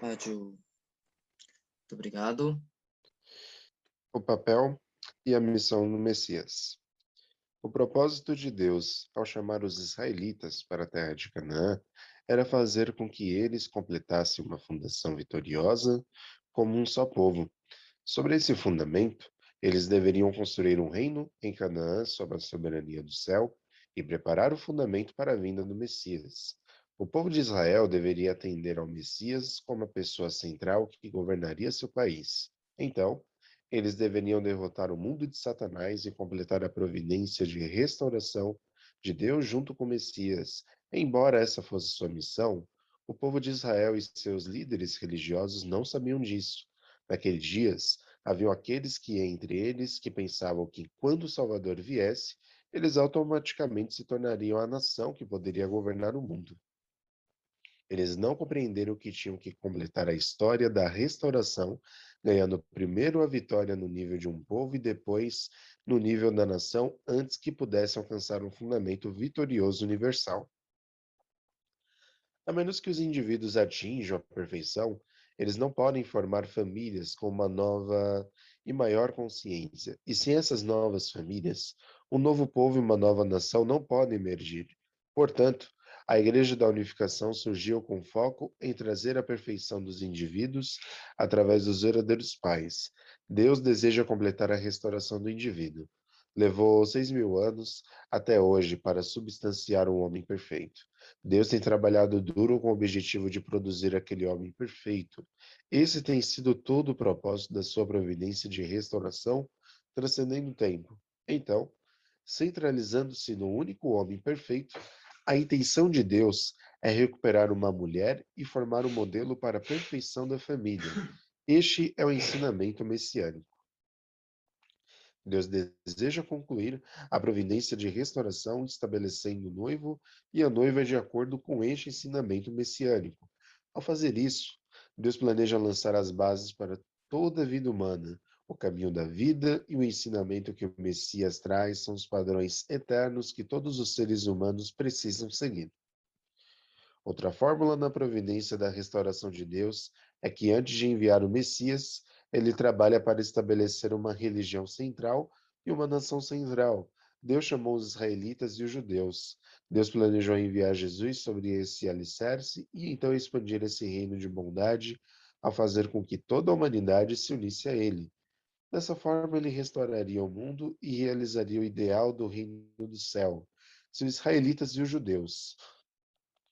Rádio. Muito obrigado. O papel e a missão do Messias. O propósito de Deus, ao chamar os israelitas para a terra de Canaã, era fazer com que eles completassem uma fundação vitoriosa como um só povo. Sobre esse fundamento, eles deveriam construir um reino em Canaã sob a soberania do céu e preparar o fundamento para a vinda do Messias. O povo de Israel deveria atender ao Messias como a pessoa central que governaria seu país. Então, eles deveriam derrotar o mundo de Satanás e completar a providência de restauração de Deus junto com o Messias. Embora essa fosse sua missão, o povo de Israel e seus líderes religiosos não sabiam disso. Naqueles dias, haviam aqueles que entre eles que pensavam que quando o Salvador viesse, eles automaticamente se tornariam a nação que poderia governar o mundo. Eles não compreenderam que tinham que completar a história da restauração, ganhando primeiro a vitória no nível de um povo e depois no nível da nação, antes que pudessem alcançar um fundamento vitorioso universal. A menos que os indivíduos atinjam a perfeição, eles não podem formar famílias com uma nova e maior consciência. E sem essas novas famílias, um novo povo e uma nova nação não podem emergir. Portanto, a Igreja da Unificação surgiu com foco em trazer a perfeição dos indivíduos através dos verdadeiros pais. Deus deseja completar a restauração do indivíduo. Levou seis mil anos até hoje para substanciar um homem perfeito. Deus tem trabalhado duro com o objetivo de produzir aquele homem perfeito. Esse tem sido todo o propósito da sua providência de restauração, transcendendo o tempo. Então, centralizando-se no único homem perfeito, a intenção de Deus é recuperar uma mulher e formar um modelo para a perfeição da família. Este é o ensinamento messiânico. Deus deseja concluir a providência de restauração, estabelecendo o noivo e a noiva de acordo com este ensinamento messiânico. Ao fazer isso, Deus planeja lançar as bases para toda a vida humana. O caminho da vida e o ensinamento que o Messias traz são os padrões eternos que todos os seres humanos precisam seguir. Outra fórmula na providência da restauração de Deus é que antes de enviar o Messias, ele trabalha para estabelecer uma religião central e uma nação central. Deus chamou os israelitas e os judeus. Deus planejou enviar Jesus sobre esse alicerce e então expandir esse reino de bondade ao fazer com que toda a humanidade se unisse a ele. Dessa forma, ele restauraria o mundo e realizaria o ideal do reino do céu. Se os israelitas e os judeus,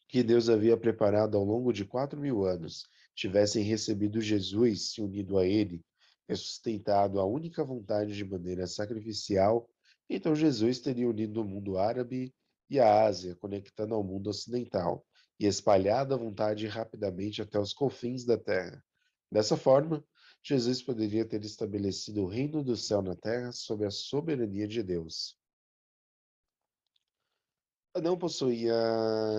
que Deus havia preparado ao longo de quatro mil anos, tivessem recebido Jesus, se unido a ele, e sustentado a única vontade de maneira sacrificial, então Jesus teria unido o mundo árabe e a Ásia, conectando ao mundo ocidental, e espalhado a vontade rapidamente até os confins da terra. Dessa forma, Jesus poderia ter estabelecido o reino do céu na terra sob a soberania de Deus. Adão possuía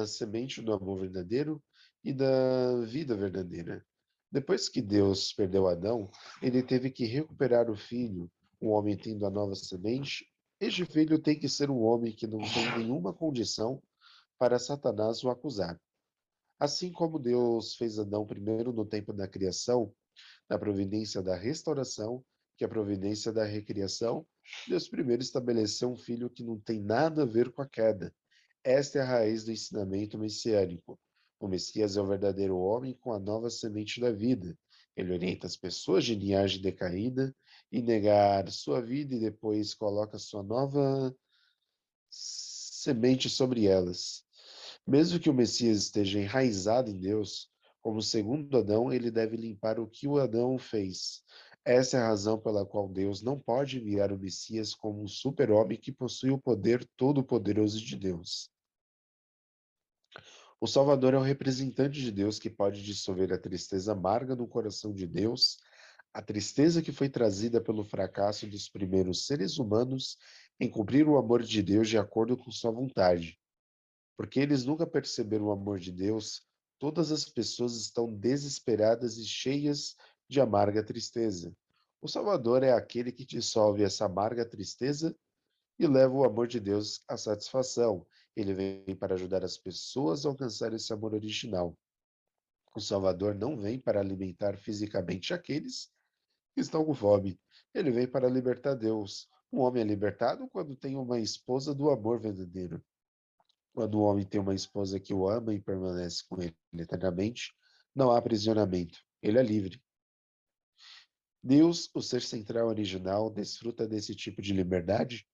a semente do amor verdadeiro e da vida verdadeira. Depois que Deus perdeu Adão, ele teve que recuperar o filho, um homem tendo a nova semente. Este filho tem que ser um homem que não tem nenhuma condição para Satanás o acusar. Assim como Deus fez Adão primeiro no tempo da criação, na providência da restauração, que é a providência da recriação, Deus primeiro estabeleceu um filho que não tem nada a ver com a queda. Esta é a raiz do ensinamento messiânico. O Messias é o verdadeiro homem com a nova semente da vida. Ele orienta as pessoas de linhagem decaída e negar sua vida e depois coloca sua nova semente sobre elas. Mesmo que o Messias esteja enraizado em Deus, como segundo Adão, ele deve limpar o que o Adão fez. Essa é a razão pela qual Deus não pode enviar o Messias como um super-homem que possui o poder todo-poderoso de Deus. O Salvador é o representante de Deus que pode dissolver a tristeza amarga no coração de Deus, a tristeza que foi trazida pelo fracasso dos primeiros seres humanos em cumprir o amor de Deus de acordo com sua vontade. Porque eles nunca perceberam o amor de Deus, todas as pessoas estão desesperadas e cheias de amarga tristeza. O Salvador é aquele que dissolve essa amarga tristeza e leva o amor de Deus à satisfação. Ele vem para ajudar as pessoas a alcançar esse amor original. O Salvador não vem para alimentar fisicamente aqueles que estão com fome. Ele vem para libertar Deus. Um homem é libertado quando tem uma esposa do amor verdadeiro. Quando o homem tem uma esposa que o ama e permanece com ele eternamente, não há aprisionamento. Ele é livre. Deus, o ser central original, desfruta desse tipo de liberdade?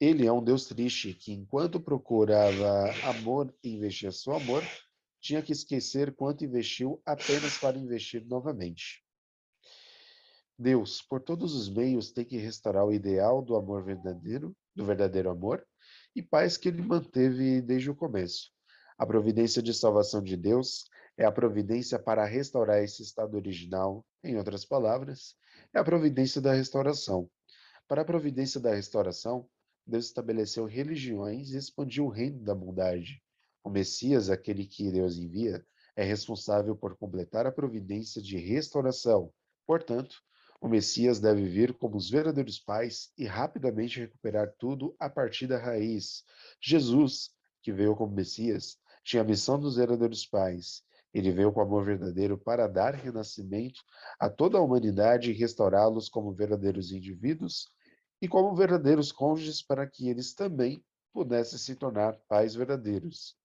Ele é um Deus triste que, enquanto procurava amor e investia seu amor, tinha que esquecer quanto investiu apenas para investir novamente. Deus, por todos os meios, tem que restaurar o ideal do amor verdadeiro, do verdadeiro amor, e paz que ele manteve desde o começo. A providência de salvação de Deus é a providência para restaurar esse estado original, em outras palavras, é a providência da restauração. Para a providência da restauração, Deus estabeleceu religiões e expandiu o reino da bondade. O Messias, aquele que Deus envia, é responsável por completar a providência de restauração. Portanto, o Messias deve vir como os verdadeiros pais e rapidamente recuperar tudo a partir da raiz. Jesus, que veio como Messias, tinha a missão dos verdadeiros pais. Ele veio com amor verdadeiro para dar renascimento a toda a humanidade e restaurá-los como verdadeiros indivíduos e como verdadeiros cônjuges para que eles também pudessem se tornar pais verdadeiros.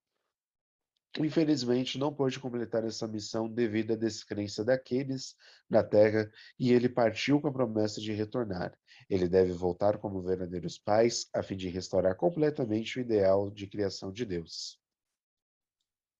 Infelizmente, não pôde completar essa missão devido à descrença daqueles na terra e ele partiu com a promessa de retornar. Ele deve voltar como verdadeiros pais, a fim de restaurar completamente o ideal de criação de Deus.